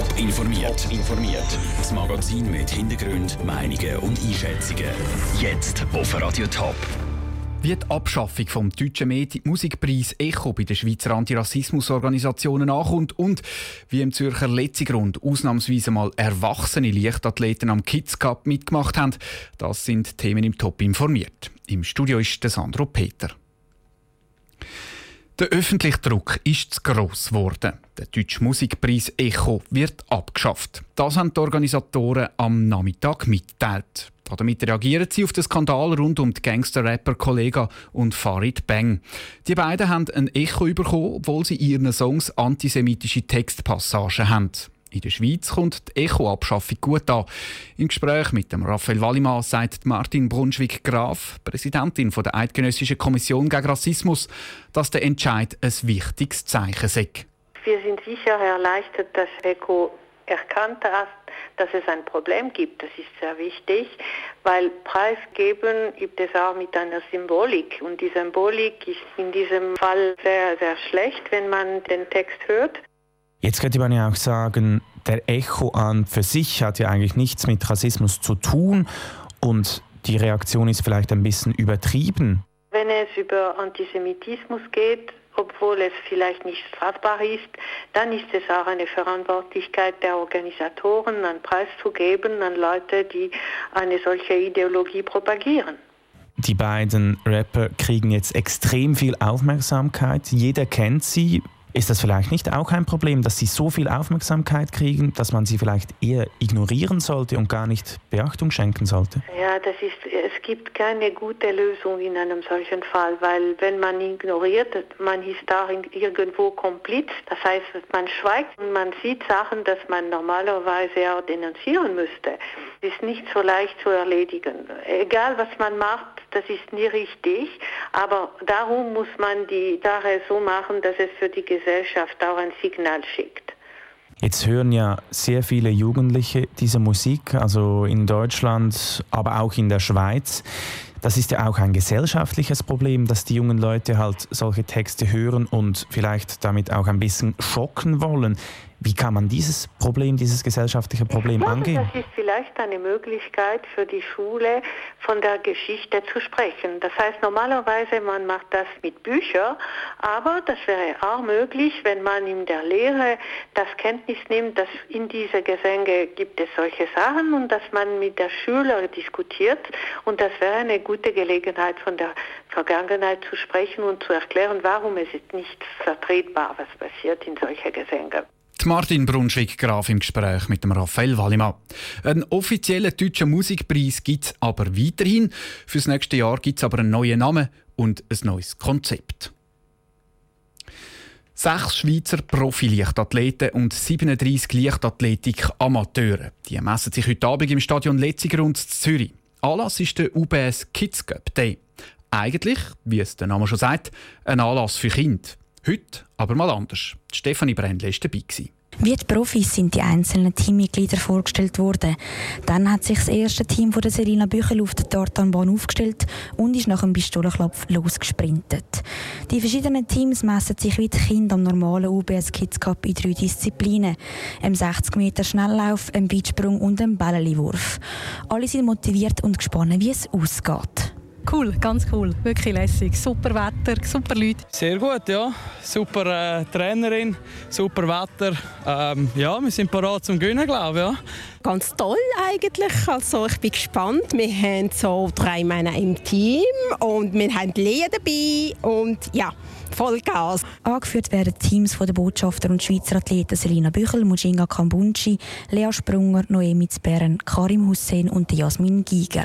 Top informiert. informiert. Das Magazin mit Hintergrund, Meinungen und Einschätzungen. Jetzt auf Radio Top. Wie die Abschaffung vom deutschen Medi Musikpreis Echo bei den Schweizer Antirassismusorganisationen ankommt und wie im Zürcher Letzigrund ausnahmsweise mal erwachsene Leichtathleten am Kids Cup mitgemacht haben, das sind Themen im Top informiert. Im Studio ist der Sandro Peter. Der öffentliche Druck ist zu gross geworden. Der Deutsche Musikpreis Echo wird abgeschafft. Das haben die Organisatoren am Nachmittag mitgeteilt. Damit reagieren sie auf den Skandal rund um die Gangster-Rapper Kollega und Farid Bang. Die beiden haben ein Echo bekommen, obwohl sie in ihren Songs antisemitische Textpassagen haben. In der Schweiz kommt die Echo-Abschaffung gut an. Im Gespräch mit dem Raphael Wallimann sagt Martin Brunschwig-Graf, Präsidentin der Eidgenössischen Kommission gegen Rassismus, dass der Entscheid ein wichtiges Zeichen sei. Wir sind sicher erleichtert, dass ECHO erkannt hat, dass es ein Problem gibt. Das ist sehr wichtig, weil Preisgeben gibt es auch mit einer Symbolik. Und die Symbolik ist in diesem Fall sehr, sehr schlecht, wenn man den Text hört. Jetzt könnte man ja auch sagen, der Echo an für sich hat ja eigentlich nichts mit Rassismus zu tun und die Reaktion ist vielleicht ein bisschen übertrieben. Wenn es über Antisemitismus geht, obwohl es vielleicht nicht strafbar ist, dann ist es auch eine Verantwortlichkeit der Organisatoren, einen Preis zu geben an Leute, die eine solche Ideologie propagieren. Die beiden Rapper kriegen jetzt extrem viel Aufmerksamkeit. Jeder kennt sie. Ist das vielleicht nicht auch ein Problem, dass sie so viel Aufmerksamkeit kriegen, dass man sie vielleicht eher ignorieren sollte und gar nicht Beachtung schenken sollte? Ja, das ist, es gibt keine gute Lösung in einem solchen Fall, weil wenn man ignoriert, man ist darin irgendwo kompliz. Das heißt, man schweigt und man sieht Sachen, dass man normalerweise auch denunzieren müsste. Das ist nicht so leicht zu erledigen. Egal was man macht, das ist nie richtig, aber darum muss man die Sache so machen, dass es für die Gesellschaft auch ein Signal schickt. Jetzt hören ja sehr viele Jugendliche diese Musik, also in Deutschland, aber auch in der Schweiz. Das ist ja auch ein gesellschaftliches Problem, dass die jungen Leute halt solche Texte hören und vielleicht damit auch ein bisschen schocken wollen. Wie kann man dieses Problem, dieses gesellschaftliche Problem glaube, angehen? Das ist vielleicht eine Möglichkeit für die Schule, von der Geschichte zu sprechen. Das heißt, normalerweise man macht das mit Büchern, aber das wäre auch möglich, wenn man in der Lehre das Kenntnis nimmt, dass in diese Gesänge gibt es solche Sachen und dass man mit der Schüler diskutiert und das wäre eine gute Gelegenheit, von der Vergangenheit zu sprechen und zu erklären, warum es ist nicht vertretbar, was passiert in solchen Gesängen. Martin Brunschwig-Graf im Gespräch mit dem Raphael Wallimann. Einen offiziellen deutschen Musikpreis gibt es aber weiterhin. Fürs nächste Jahr gibt es aber einen neuen Namen und ein neues Konzept. Sechs Schweizer Profi-Leichtathleten und 37 Leichtathletik-Amateure. Die messen sich heute Abend im Stadion Letzigrund in Zürich. Anlass ist der UBS Kids Cup Day. Eigentlich, wie es der Name schon sagt, ein Anlass für Kinder. Heute aber mal anders. Stefanie Brändle war dabei. Wie die Profis sind die einzelnen Teammitglieder vorgestellt worden. Dann hat sich das erste Team von der Selina Büchel auf der Tartanbahn aufgestellt und ist nach dem Pistolenklopf losgesprintet. Die verschiedenen Teams messen sich wie die Kinder am normalen UBS Kids Cup in drei Disziplinen. Im 60 Meter Schnelllauf, im Weitsprung und im Bällewurf. Alle sind motiviert und gespannt, wie es ausgeht. Cool, ganz cool, wirklich lässig. Super Wetter, super Leute. Sehr gut, ja. Super äh, Trainerin, super Wetter. Ähm, ja, wir sind bereit zum Gewinnen, glaube ich. Ja. Ganz toll eigentlich. Also ich bin gespannt. Wir haben so drei Männer im Team und wir haben Lea dabei und ja, voll Gas. Angeführt werden Teams von den Botschafter und Schweizer Athleten Selina Büchel, Mujinga Kambunchi, Lea Sprunger, Noemi Zbern, Karim Hussein und Jasmin Giger.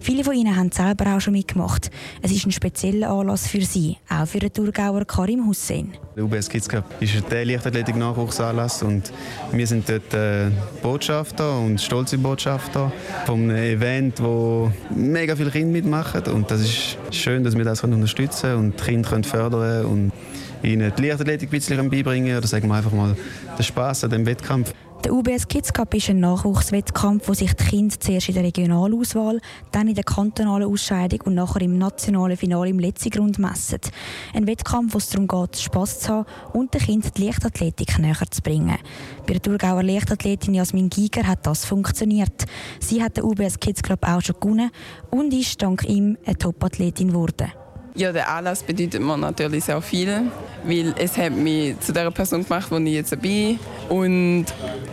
Viele von ihnen haben selber auch schon mitgemacht. Es ist ein spezieller Anlass für sie, auch für den Thurgauer Karim Hussein. Der UBS Kids Cup ist ein Leichtathletik-Nachwuchsanlass und wir sind dort äh, Botschafter und stolze Botschafter von einem Event, wo mega viele Kinder mitmachen und das ist schön, dass wir das unterstützen können und die Kinder können fördern und ihnen die Leichtathletik ein bisschen beibringen oder sagen wir einfach mal den Spaß an dem Wettkampf. Der UBS Kids Cup ist ein Nachwuchswettkampf, wo sich die Kinder zuerst in der Regionalauswahl, dann in der kantonalen Ausscheidung und nachher im nationalen Finale im letzten Grund messen. Ein Wettkampf, wo es darum geht, Spass zu haben und den Kindern die Leichtathletik näher zu bringen. Bei der Thurgauer Leichtathletin Jasmin Giger hat das funktioniert. Sie hat den UBS Kids Club auch schon gewonnen und ist dank ihm eine Topathletin geworden. Ja, der Anlass bedeutet mir natürlich sehr viel, weil es hat mich zu der Person gemacht, wo ich jetzt bin. Und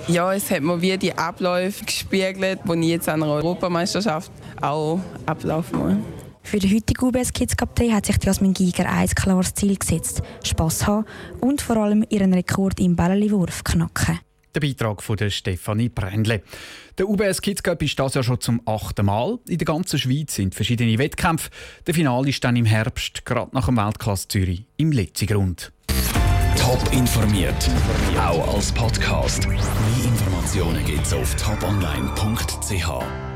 ja, es hat mir wie die Abläufe gespiegelt, die ich jetzt an einer Europameisterschaft auch ablaufen muss. Für den heutigen UBS Kids Cup Day hat sich Jasmin Giger ein klares Ziel gesetzt: Spass haben und vor allem ihren Rekord im Bällewurf knacken. Der Beitrag von der Stefanie Brändle. Der UBS Kids Cup ist das ja schon zum achten Mal. In der ganzen Schweiz sind verschiedene Wettkämpfe. Der Finale ist dann im Herbst, gerade nach dem Weltklasse Zürich, im Letzigrund. Top informiert, auch als Podcast. Mehr Informationen gibt's auf toponline.ch.